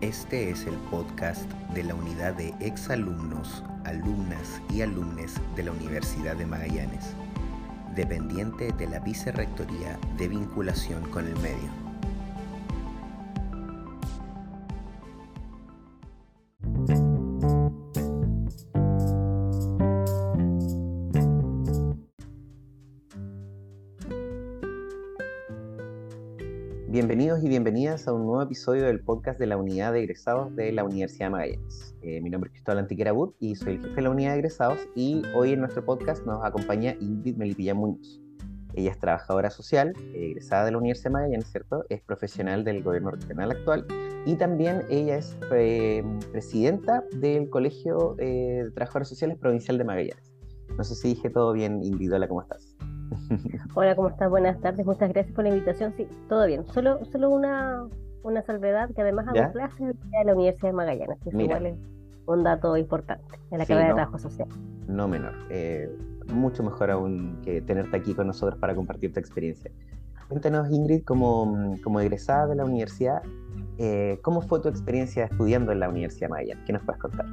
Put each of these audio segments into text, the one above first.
Este es el podcast de la unidad de exalumnos, alumnas y alumnes de la Universidad de Magallanes, dependiente de la Vicerrectoría de Vinculación con el Medio. Episodio del podcast de la unidad de egresados de la Universidad de Magallanes. Eh, mi nombre es Cristóbal Antiquera Bud y soy el jefe de la unidad de egresados y hoy en nuestro podcast nos acompaña Ingrid Melipilla Muñoz. Ella es trabajadora social, egresada de la Universidad de Magallanes, ¿cierto? Es profesional del gobierno regional actual y también ella es eh, presidenta del Colegio eh, de Trabajadores Sociales Provincial de Magallanes. No sé si dije todo bien, Ingrid, hola, ¿cómo estás? Hola, ¿cómo estás? Buenas tardes, muchas gracias por la invitación. Sí, todo bien. Solo, solo una, una salvedad que además hago clases en la Universidad de Magallanes, que es igual un dato importante en la carrera de trabajo social. No menor. Eh, mucho mejor aún que tenerte aquí con nosotros para compartir tu experiencia. Cuéntanos, Ingrid, como, como egresada de la universidad, eh, ¿cómo fue tu experiencia estudiando en la Universidad de Magallanes? ¿Qué nos puedes contar?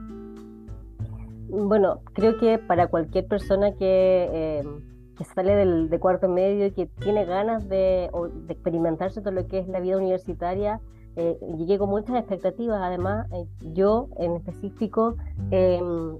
Bueno, creo que para cualquier persona que eh, que sale del, de cuarto medio y que tiene ganas de, de, experimentarse todo lo que es la vida universitaria, eh, llegué con muchas expectativas. Además, eh, yo en específico, em,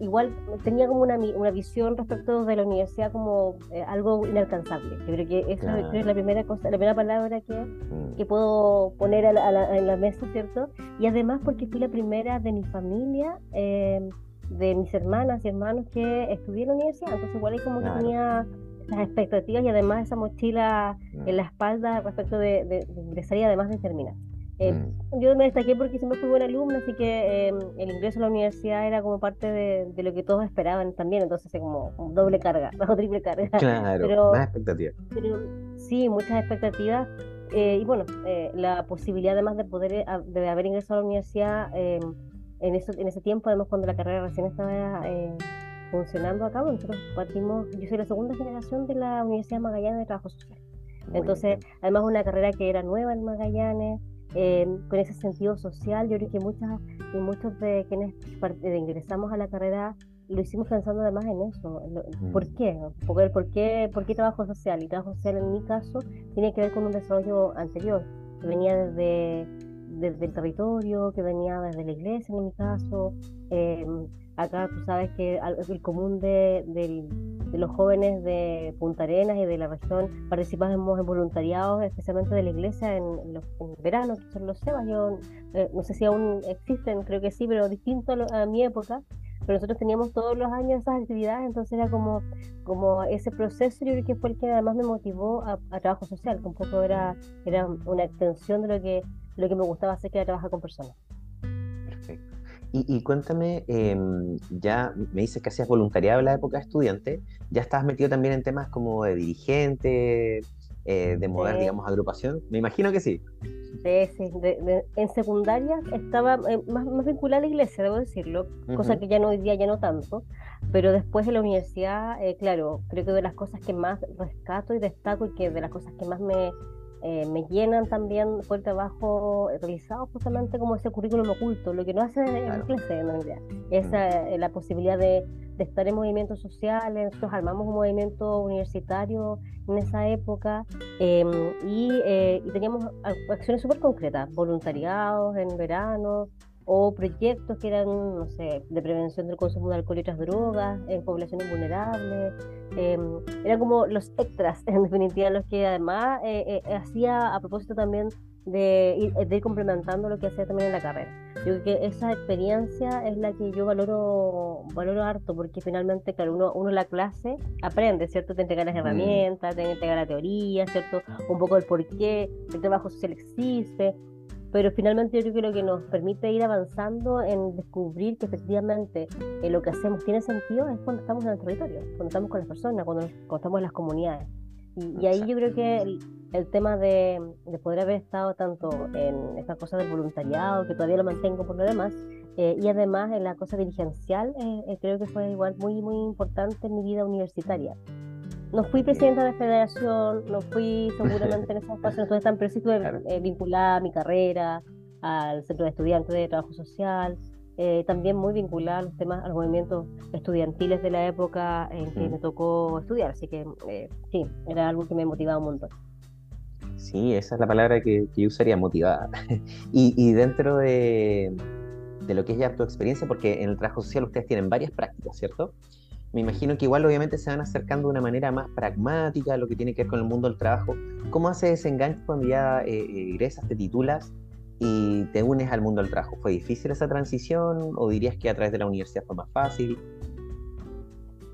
igual tenía como una, una, visión respecto de la universidad como eh, algo inalcanzable. Yo creo que eso es la primera cosa, la primera palabra que, mm. que puedo poner a la, en la mesa, ¿cierto? Y además porque fui la primera de mi familia em, de mis hermanas y hermanos que estudié en la universidad, entonces igual ahí como que tenía las expectativas y además esa mochila en la espalda respecto de, de, ingresar y además de terminar. Eh, mm. Yo me destaqué porque siempre fui buena alumna, así que em, el ingreso a la universidad era como parte de, lo que todos esperaban también, entonces como doble carga, o triple carga. Claro, pero, más expectativas. Pero, sí, muchas expectativas. Eh, y bueno, eh, la posibilidad además de poder de haber ingresado a la universidad em, en, eso, en ese tiempo, además cuando la carrera recién estaba eh, funcionando acá, nosotros partimos, yo soy la segunda generación de la Universidad de Magallanes de Trabajo Social. Entonces, además una carrera que era nueva en Magallanes, eh, con ese sentido social, yo creo que muchas y muchos de quienes ingresamos a la carrera lo hicimos pensando además en eso. ¿Por qué? Porque, ¿por qué? ¿Por qué trabajo social? Y trabajo social en mi caso tiene que ver con un desarrollo anterior, que venía desde desde el territorio, que venía desde la iglesia en mi caso. Em, acá tú sabes que el común de, los jóvenes de Punta Arenas y de la región participamos en voluntariados, especialmente de la iglesia en, los, verano, que son los. Yo eh, no sé si aún existen, creo que sí, pero distinto a, mi época pero nosotros teníamos todos los años esas actividades, entonces era como, como ese proceso, yo creo que fue el que además me motivó a, a trabajo social, que un poco era, era una extensión de lo que lo que me gustaba hacer que era trabajar con personas. Perfecto. Y, cuéntame, em, ya me dices que hacías voluntariado en la época de estudiante, ¿ya estabas metido también en temas como de dirigente, eh, de mover, digamos, agrupación? Me imagino que sí. Sí, sí. en secundaria estaba eh, más, más, vinculada a la iglesia, debo decirlo, cosa que ya no hoy día ya no tanto, pero después de la universidad, eh, claro, creo que de las cosas que más rescato y destaco y que de las cosas que más me, eh, me llenan también por el trabajo realizado justamente como ese currículum oculto, lo que no hace en clase en realidad, es mm. eh, la posibilidad de, estar en movimientos sociales, nosotros armamos un movimiento universitario en esa época em, y, eh, y, teníamos acciones súper concretas, voluntariados en verano, o proyectos que eran, no sé, de prevención del consumo de alcohol y otras drogas en poblaciones vulnerables. Eh, eran como los extras, en definitiva, los que además eh, eh, hacía a propósito también de ir, complementando lo que hacía también en la carrera. Yo creo que esa experiencia es la que yo valoro valoro harto, porque finalmente, claro, uno, uno en la clase aprende, ¿cierto? Te entrega las mm. herramientas, te entrega la teoría, ¿cierto? Un poco el por qué el trabajo social existe, pero finalmente yo creo que lo que nos permite ir avanzando en descubrir que efectivamente eh, lo que hacemos tiene sentido es cuando estamos en el territorio, cuando estamos con las personas, cuando, estamos en las comunidades. Y, ahí yo creo que el, tema de, poder haber estado tanto en esta cosa del voluntariado, que todavía lo mantengo por lo demás, eh, y además en la cosa dirigencial, eh, creo que fue igual muy, muy importante en mi vida universitaria no fui presidenta de federación, no fui seguramente en ese espacio, entonces tan preciso eh, vinculada a mi carrera, al Centro de Estudiantes de Trabajo Social, eh, también muy vinculada a los temas, a los movimientos estudiantiles de la época en que me tocó estudiar, así que eh, sí, era algo que me motivaba un montón. Sí, esa es la palabra que, yo usaría, motivada. y, y, dentro de, de, lo que es ya tu experiencia, porque en el trabajo social ustedes tienen varias prácticas, ¿cierto? Me imagino que igual obviamente se van acercando de una manera más pragmática a lo que tiene que ver con el mundo del trabajo. ¿Cómo hace ese enganche cuando ya eh, egresas, te titulas y te unes al mundo del trabajo? ¿Fue difícil esa transición o dirías que a través de la universidad fue más fácil?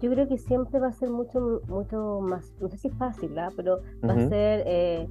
Yo creo que siempre va a ser mucho, mucho más, no sé si fácil, ¿ah? pero va a ser eh,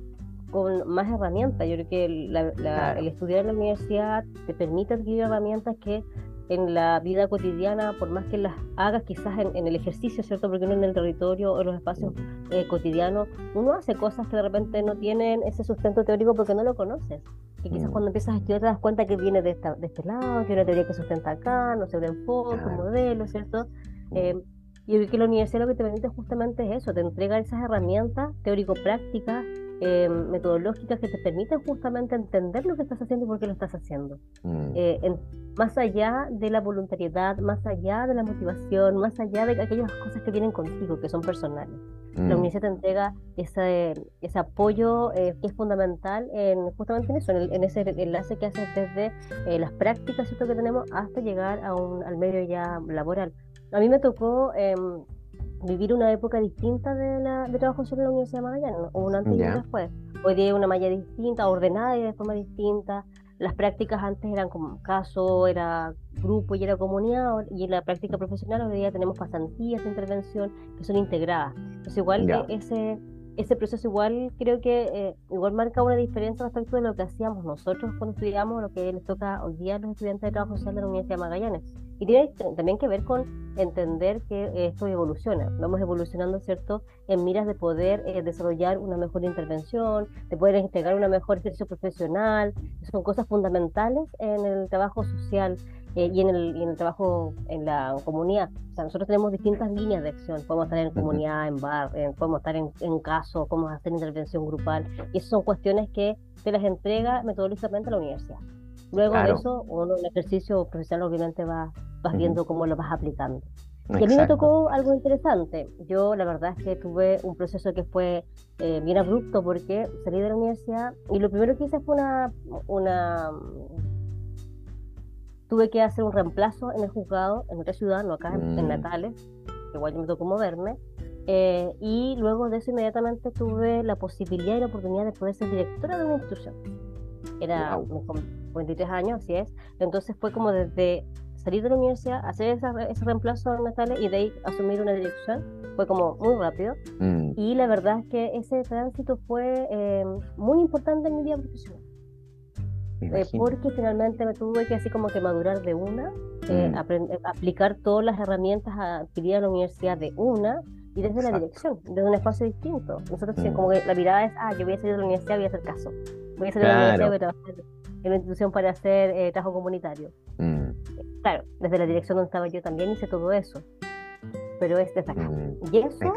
con más herramientas. Yo creo que el estudiar en la universidad te permite adquirir herramientas que en la vida cotidiana, por más que las hagas quizás en, el ejercicio, ¿cierto? Porque uno en el territorio o en los espacios eh, cotidianos, uno hace cosas que de repente no tienen ese sustento teórico porque no lo conoces. Y quizás mm. cuando empiezas a estudiar te das cuenta que viene de, esta, de este lado, que una teoría que sustenta acá, no sé, un enfoque, un modelo, ¿cierto? Mm. Eh, y que la universidad lo que te permite justamente es eso, te entrega esas herramientas teórico-prácticas eh, metodológicas que te permiten justamente entender lo que estás haciendo y por qué lo estás haciendo. Mm. Eh, más allá de la voluntariedad, más allá de la motivación, más allá de aquellas cosas que vienen contigo, que son personales. La mm. universidad te entrega ese, ese apoyo eh, que es fundamental en, justamente en eso, en, ese enlace que haces desde las prácticas que tenemos hasta llegar a un, al medio ya laboral. A mí me tocó em, vivir una época distinta de, la, de trabajo sobre la Universidad de Magallanes, o una antes y una después. Hoy día una malla distinta, ordenada y de forma distinta. Las prácticas antes eran como caso, era grupo y era comunidad, y en la práctica profesional hoy día tenemos pasantías de intervención que son integradas. Entonces, igual que ese, ese proceso igual creo que eh, igual marca una diferencia respecto de lo que hacíamos nosotros cuando estudiamos, lo que les toca hoy día a los estudiantes de trabajo social de la Universidad de Magallanes. Y tiene también que ver con entender que esto evoluciona. Vamos evolucionando, ¿cierto?, en miras de poder eh, desarrollar una mejor intervención, de poder integrar una mejor ejercicio profesional. Son cosas fundamentales en el trabajo social eh, y, en el, y, en el, trabajo en la comunidad. O sea, nosotros tenemos distintas líneas de acción. Podemos estar en comunidad, en bar, podemos estar en, en, caso, podemos hacer intervención grupal. Y esas son cuestiones que se las entrega metodológicamente a la universidad. Luego de eso, uno en el ejercicio profesional obviamente va, vas viendo cómo lo vas aplicando. Y a mí me tocó algo interesante. Yo la verdad es que tuve un proceso que fue eh, bien abrupto porque salí de la universidad y lo primero que hice fue una, una... Tuve que hacer un reemplazo en el juzgado en otra ciudad, no acá en, mm. Natales, igual me tocó moverme. Eh, y luego de eso inmediatamente tuve la posibilidad y la oportunidad de poder ser directora de una institución. Era con 23 años, así es. Entonces fue como desde salir de la universidad, hacer ese reemplazo Natales y de ahí asumir una dirección, fue como muy rápido. Mm. Y la verdad es que ese tránsito fue eh, muy importante en mi vida profesional. Eh, porque finalmente me tuve que así como que madurar de una, eh, mm. aprender, aplicar todas las herramientas adquiridas en la universidad de una y desde la dirección, desde un espacio distinto. Nosotros mm. como que la mirada es, ah, yo voy a salir de la universidad, voy a hacer caso. Voy a salir de la universidad, voy a trabajar en una institución para hacer eh, trabajo comunitario. Mm. Claro, desde la dirección donde estaba yo también hice todo eso, pero es desde acá. Mm. Y eso,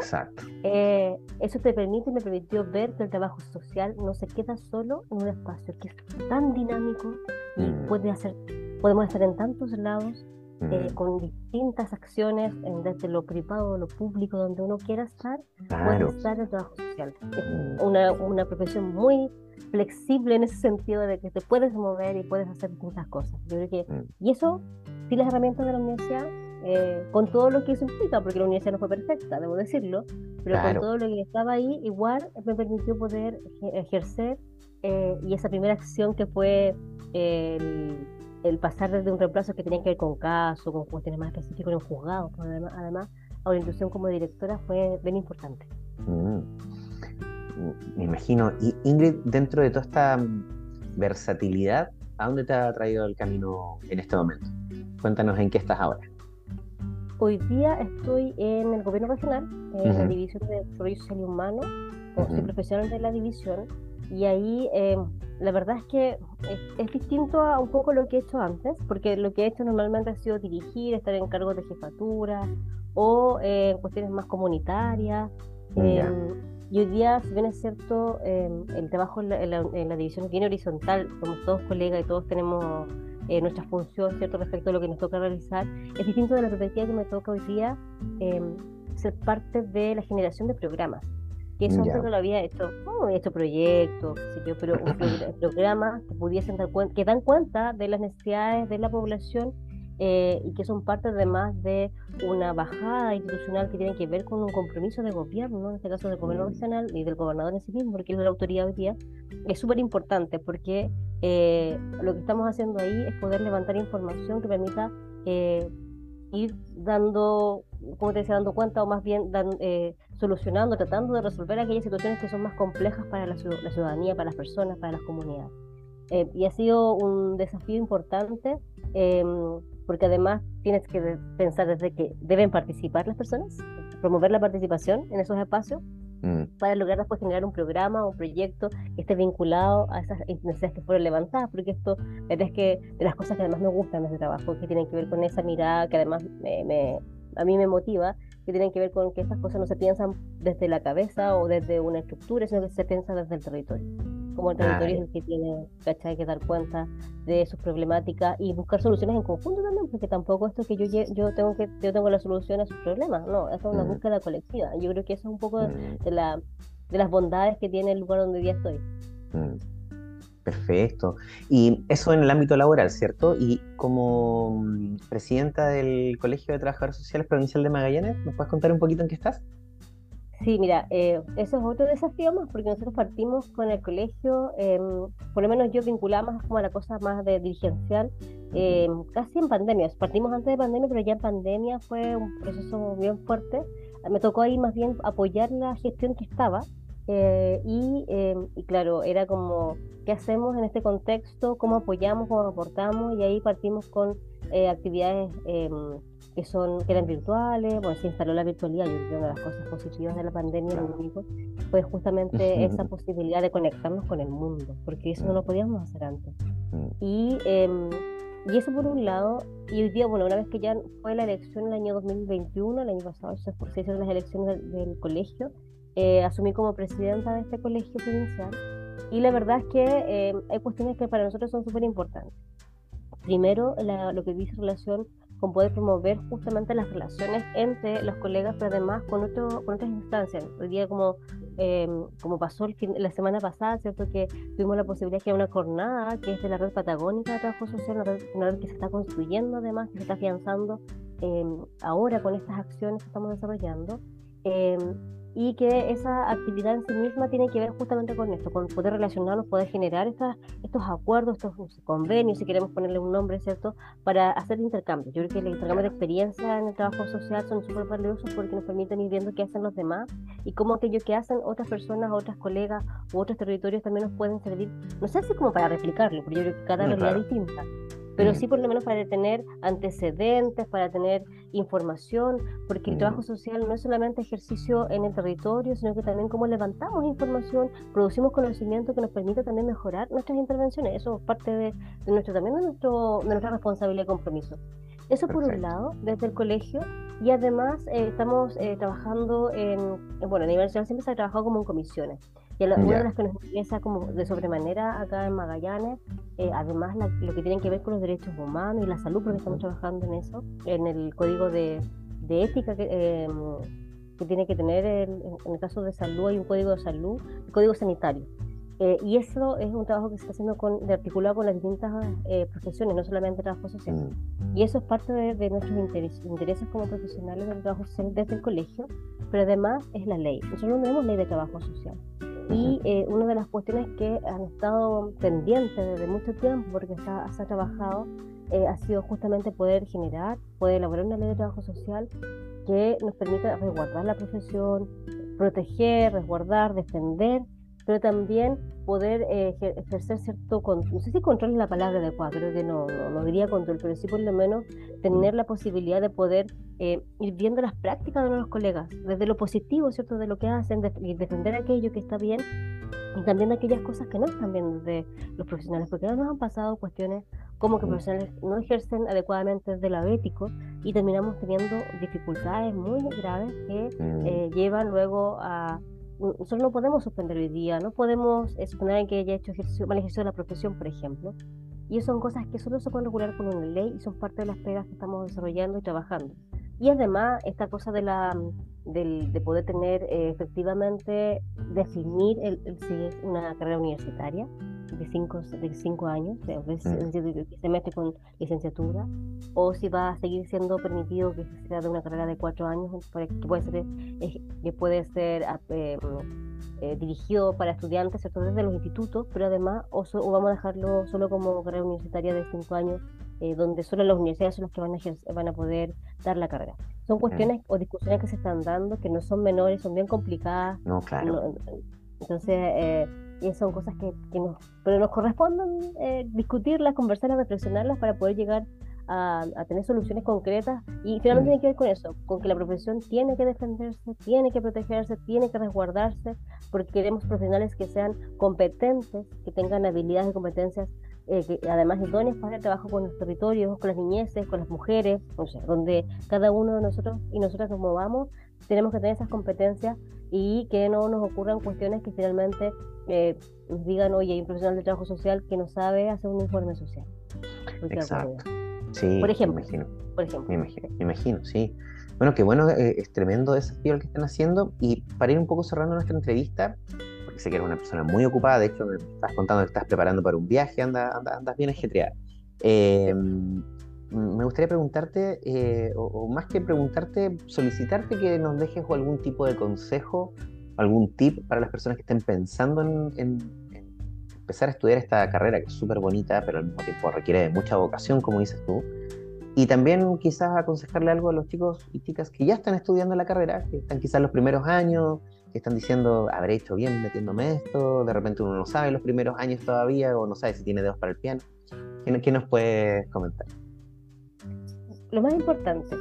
eh, eso te permite y me permitió ver que el trabajo social no se queda solo en un espacio que es tan dinámico y mm. puede hacer, podemos estar en tantos lados. Eh, con distintas acciones desde lo privado lo público donde uno quiera estar puede estar el trabajo social es una, una profesión muy flexible en ese sentido de que te puedes mover y puedes hacer muchas cosas. Yo creo que, mm. y eso, sí las herramientas de la universidad, eh, con todo lo que eso implica, porque la universidad no fue perfecta, debo decirlo, pero con todo lo que estaba ahí, igual me permitió poder ejercer eh, y esa primera acción que fue el, pasar desde un reemplazo que tenía que ver con casos, con cuestiones más específicas en un juzgado, además, además a una institución como directora fue bien importante. Mm me imagino. Y Ingrid, dentro de toda esta versatilidad, ¿a dónde te ha traído el camino en este momento? Cuéntanos en qué estás ahora. Hoy día estoy en el gobierno regional, en la división de desarrollo social y humano, soy profesional de la división, y ahí em, la verdad es que es, distinto a un poco lo que he hecho antes, porque lo que he hecho normalmente ha sido dirigir, estar en cargos de jefatura o en cuestiones más comunitarias. Em, y hoy día, si bien es cierto, em, el trabajo en la, división es bien horizontal, somos todos colegas y todos tenemos eh, nuestra función, ¿cierto?, respecto a lo que nos toca realizar, es distinto de la perspectiva que me toca hoy día em, ser parte de la generación de programas. Que eso antes no lo había hecho, no había hecho proyectos, pero programas que pudiesen dar cuenta, que dan cuenta de las necesidades de la población eh, y que son parte además de una bajada institucional que tiene que ver con un compromiso de gobierno, en este caso del gobierno mm. nacional y del gobernador en sí mismo, porque es la autoridad hoy día, es súper importante porque eh, lo que estamos haciendo ahí es poder levantar información que permita eh, ir dando, como te decía, dando cuenta o más bien solucionando, tratando de resolver aquellas situaciones que son más complejas para la, la ciudadanía, para las personas, para las comunidades. y ha sido un desafío importante em, porque además tienes que pensar desde que deben participar las personas, promover la participación en esos espacios, mm. para lograr después generar un programa o un proyecto que esté vinculado a esas necesidades que fueron levantadas, porque esto es que de las cosas que además me gustan de este trabajo, que tienen que ver con esa mirada que además me, a mí me motiva, que tienen que ver con que estas cosas no se piensan desde la cabeza o desde una estructura, sino que se piensa desde el territorio como el territorio es el que tiene ¿cachai? que dar cuenta de sus problemáticas y buscar soluciones en conjunto también, porque tampoco esto que yo yo tengo que yo tengo la solución a sus problemas, no, es una mm. búsqueda colectiva. Yo creo que eso es un poco mm. de, la, de las bondades que tiene el lugar donde día estoy. Mm. Perfecto. Y eso en el ámbito laboral, ¿cierto? Y como presidenta del Colegio de Trabajadores Sociales Provincial de Magallanes, ¿nos puedes contar un poquito en qué estás? Sí, mira, eh, eso es otro desafío más, porque nosotros partimos con el colegio, em, por lo menos yo vinculaba más como a la cosa más de dirigencial, em, casi en pandemia. Partimos antes de pandemia, pero ya en pandemia fue un proceso bien fuerte. Me tocó ahí más bien apoyar la gestión que estaba. Eh, y, em, y, claro, era como, ¿qué hacemos en este contexto? ¿Cómo apoyamos? ¿Cómo aportamos? Y ahí partimos con eh, actividades que son que eran virtuales, bueno, se instaló la virtualidad, yo creo que una de las cosas positivas de la pandemia lo único fue justamente esa posibilidad de conectarnos con el mundo, porque eso no lo podíamos hacer antes. Mm. Y, em, y eso por un lado, y hoy día, bueno, una vez que ya fue la elección en el año 2021, el año pasado se, hicieron las elecciones del, colegio, eh, asumí como presidenta de este colegio provincial, y la verdad es que eh, hay cuestiones que para nosotros son súper importantes. Primero, lo que dice relación con poder promover justamente las relaciones entre los colegas, pero además con, otro, con otras instancias. Hoy día, como, em, como pasó el la semana pasada, ¿cierto? que tuvimos la posibilidad que una jornada que es de la red patagónica de trabajo social, una red, que se está construyendo además, que se está afianzando em, ahora con estas acciones que estamos desarrollando. Em, y que esa actividad en sí misma tiene que ver justamente con esto, con poder relacionarnos, poder generar estas, estos acuerdos, estos convenios, si queremos ponerle un nombre, ¿cierto?, para hacer intercambios. Yo creo que el intercambio de experiencia en el trabajo social son súper valiosos porque nos permiten ir viendo qué hacen los demás y cómo aquello que hacen otras personas, otras colegas u otros territorios también nos pueden servir, no sé si como para replicarlo, porque yo creo que cada realidad es distinta pero sí por lo menos para tener antecedentes, para tener información, porque el trabajo social no es solamente ejercicio en el territorio, sino que también cómo levantamos información, producimos conocimiento que nos permite también mejorar nuestras intervenciones. Eso es parte de, nuestro también de, nuestro, de nuestra responsabilidad y compromiso. Eso por un lado, desde el colegio, y además eh, estamos eh, trabajando en, bueno, a nivel nacional siempre se ha trabajado como en comisiones. Y una de las que nos interesa como de sobremanera acá en Magallanes, eh, además lo que tiene que ver con los derechos humanos y la salud, porque estamos trabajando en eso, en el código de, de ética que, em, que, tiene que tener, en el caso de salud hay un código de salud, el código sanitario. Eh, y eso es un trabajo que se está haciendo con, de articulado con las distintas eh, profesiones, no solamente el trabajo social. Mm. Y eso es parte de, de nuestros intereses, intereses como profesionales del trabajo social desde el colegio, pero además es la ley. Nosotros no tenemos ley de trabajo social. Y eh, una de las cuestiones que han estado pendientes desde mucho tiempo, porque se ha trabajado, eh, ha sido justamente poder generar, poder elaborar una ley de trabajo social que nos permita resguardar la profesión, proteger, resguardar, defender pero también poder eh, ejercer cierto control, no sé si control es la palabra adecuada, creo que no, no, diría control, pero sí por lo menos tener la posibilidad de poder eh, ir viendo las prácticas de nuestros colegas, desde lo positivo, ¿cierto?, de lo que hacen, y defender aquello que está bien y también aquellas cosas que no están bien de los profesionales, porque nos han pasado cuestiones como que profesionales no ejercen adecuadamente desde lo ético y terminamos teniendo dificultades muy graves que mm. eh, llevan luego a nosotros no podemos suspender hoy día, no podemos suspender que haya hecho ejercicio, mal ejercicio de la profesión, por ejemplo. Y eso son cosas que solo se pueden regular con una ley y son parte de las pegas que estamos desarrollando y trabajando. Y además, esta cosa de, la, de poder tener eh, efectivamente, definir el, el, una carrera universitaria de cinco, de cinco años, de, de, se mete con licenciatura, o si va a seguir siendo permitido que sea de una carrera de cuatro años, que puede ser, que puede ser eh, eh, dirigido para estudiantes ¿cierto? desde los institutos, pero además o, vamos a dejarlo solo como carrera universitaria de cinco años, eh, donde solo las universidades son las que van a, van a poder dar la carrera. Son cuestiones o discusiones que se están dando que no son menores, son bien complicadas. No, claro. entonces, eh, y son cosas que, que, nos, pero nos corresponden discutirlas, conversarlas, reflexionarlas para poder llegar a, tener soluciones concretas y finalmente mm. tiene que ver con eso, con que la profesión tiene que defenderse, tiene que protegerse, tiene que resguardarse, porque queremos profesionales que sean competentes, que tengan habilidades y competencias, eh, que además idóneas para el trabajo con los territorios, con las niñeces, con las mujeres, o sea, donde cada uno de nosotros y nosotras nos movamos, tenemos que tener esas competencias y que no nos ocurran cuestiones que finalmente eh, nos digan, oye, hay un profesional de trabajo social que no sabe hacer un informe social. Exacto. Sí, por ejemplo. Me imagino. Por ejemplo. Me imagino, me imagino, sí. Bueno, qué bueno, eh, es tremendo desafío el que están haciendo. Y para ir un poco cerrando nuestra entrevista, porque sé que eres una persona muy ocupada, de hecho me estás contando que estás preparando para un viaje, anda, andas bien ajetreada. Eh, me gustaría preguntarte, eh, o, más que preguntarte, solicitarte que nos dejes algún tipo de consejo, algún tip para las personas que estén pensando en empezar a estudiar esta carrera que es súper bonita, pero al mismo tiempo requiere de mucha vocación, como dices tú. Y también quizás aconsejarle algo a los chicos y chicas que ya están estudiando la carrera, que están quizás los primeros años, que están diciendo, habré hecho bien metiéndome esto, de repente uno no sabe los primeros años todavía, o no sabe si tiene dedos para el piano. ¿Qué, nos puedes comentar? Lo más importante,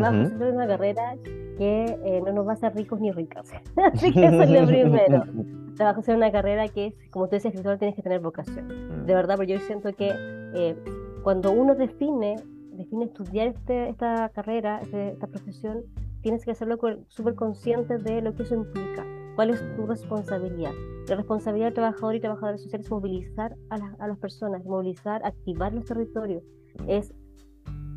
vamos a hacer una carrera que eh, no nos va a hacer ricos ni ricas. Así que eso es lo primero. trabajo en una carrera que como tú dices, escritor, tienes que tener vocación. De mm. verdad, porque yo siento que eh, cuando uno define, define estudiar este, esta carrera, este, esta profesión, tienes que hacerlo súper consciente de lo que eso implica. ¿Cuál es tu responsabilidad? La responsabilidad del trabajador y trabajadores sociales es movilizar a, a las personas, movilizar, activar los territorios. Mm. Es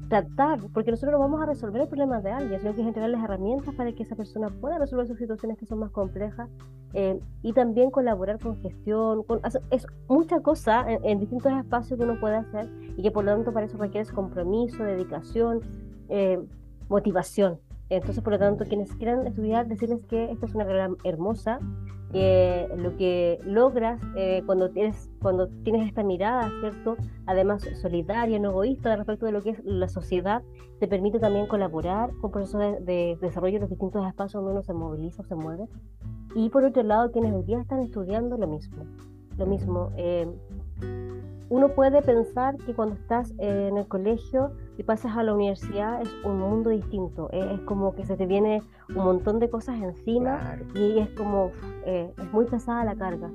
tratar, porque nosotros no vamos a resolver el problema de alguien, sino que es entregarles herramientas para que esa persona pueda resolver sus situaciones que son más complejas eh, y también colaborar con gestión, con, es mucha cosa en, distintos espacios que uno puede hacer y que por lo tanto para eso requiere compromiso, dedicación, eh, motivación. Entonces, por lo tanto, quienes quieran estudiar, decirles que esta es una carrera hermosa, que lo que logras eh, cuando, tienes, cuando tienes esta mirada, ¿cierto? Además, solidaria, no egoísta respecto de lo que es la sociedad, te permite también colaborar con procesos de, desarrollo en los distintos espacios donde uno se moviliza o se mueve. Y por otro lado, quienes hoy día están estudiando lo mismo. Lo mismo. Eh, uno puede pensar que cuando estás en el colegio y pasas a la universidad es un mundo distinto. Es, como que se te viene un montón de cosas encima y es como, eh, es muy pesada la carga.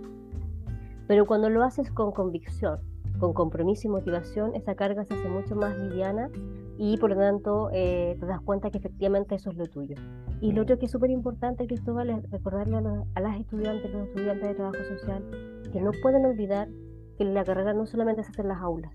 Pero cuando lo haces con convicción, con compromiso y motivación, esa carga se hace mucho más liviana y por lo tanto eh, te das cuenta que efectivamente eso es lo tuyo. Y lo otro que es súper importante, Cristóbal, es recordarle a, a las estudiantes, los estudiantes de trabajo social, que no pueden olvidar que la carrera no solamente se hace en las aulas,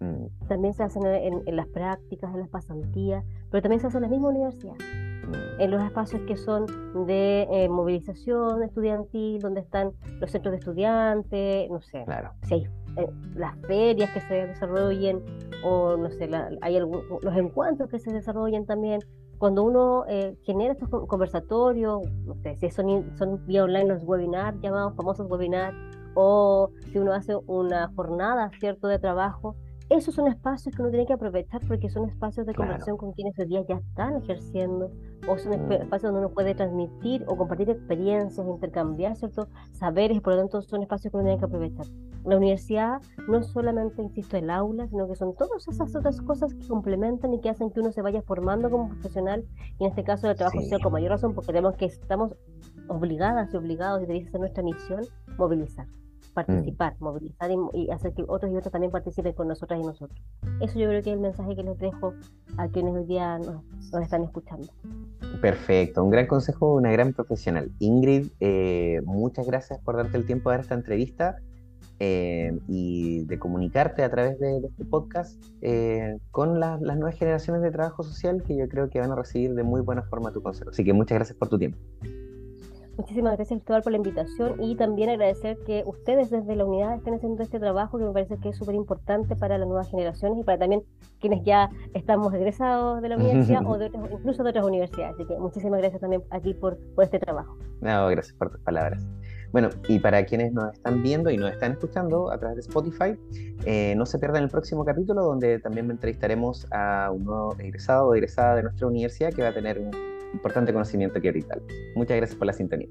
mm. también se hace en, las prácticas, en las pasantías, pero también se hace en la misma universidad, mm. en los espacios que son de eh, movilización estudiantil, donde están los centros de estudiantes, no sé, si hay eh, las ferias que se desarrollen o no sé, hay los encuentros que se desarrollen también. Cuando uno eh, genera estos conversatorios, no sé, si son, son vía online los webinars, llamados famosos webinars, o si uno hace una jornada, ¿cierto?, de trabajo, esos son espacios que uno tiene que aprovechar porque son espacios de conversación con quienes hoy día ya están ejerciendo, o son mm. espacios donde uno puede transmitir o compartir experiencias, intercambiar ciertos saberes, por lo tanto son espacios que uno tiene que aprovechar. La universidad no solamente, insisto, el aula, sino que son todas esas otras cosas que complementan y que hacen que uno se vaya formando como profesional, y en este caso el trabajo social con mayor razón, porque creemos que estamos obligadas y obligados, y debe ser nuestra misión, movilizar participar, movilizar y, hacer que otros y otros también participen con nosotras y nosotros. Eso yo creo que es el mensaje que les dejo a quienes hoy día nos, están escuchando. Perfecto, un gran consejo, una gran profesional. Ingrid, eh, muchas gracias por darte el tiempo de dar esta entrevista. Eh, y de comunicarte a través de, este podcast eh, con las nuevas generaciones de trabajo social que yo creo que van a recibir de muy buena forma tu consejo. Así que muchas gracias por tu tiempo. Muchísimas gracias, Cristóbal, por la invitación y también agradecer que ustedes desde la unidad estén haciendo este trabajo que me parece que es súper importante para las nuevas generaciones y para también quienes ya estamos egresados de la universidad o de incluso de otras universidades. Así que muchísimas gracias también aquí por, por este trabajo. No, gracias por tus palabras. Bueno, y para quienes nos están viendo y nos están escuchando a través de Spotify, eh, no se pierdan el próximo capítulo donde también entrevistaremos a un nuevo egresado o egresada de nuestra universidad que va a tener un importante conocimiento que ahorita. Muchas gracias por la sintonía.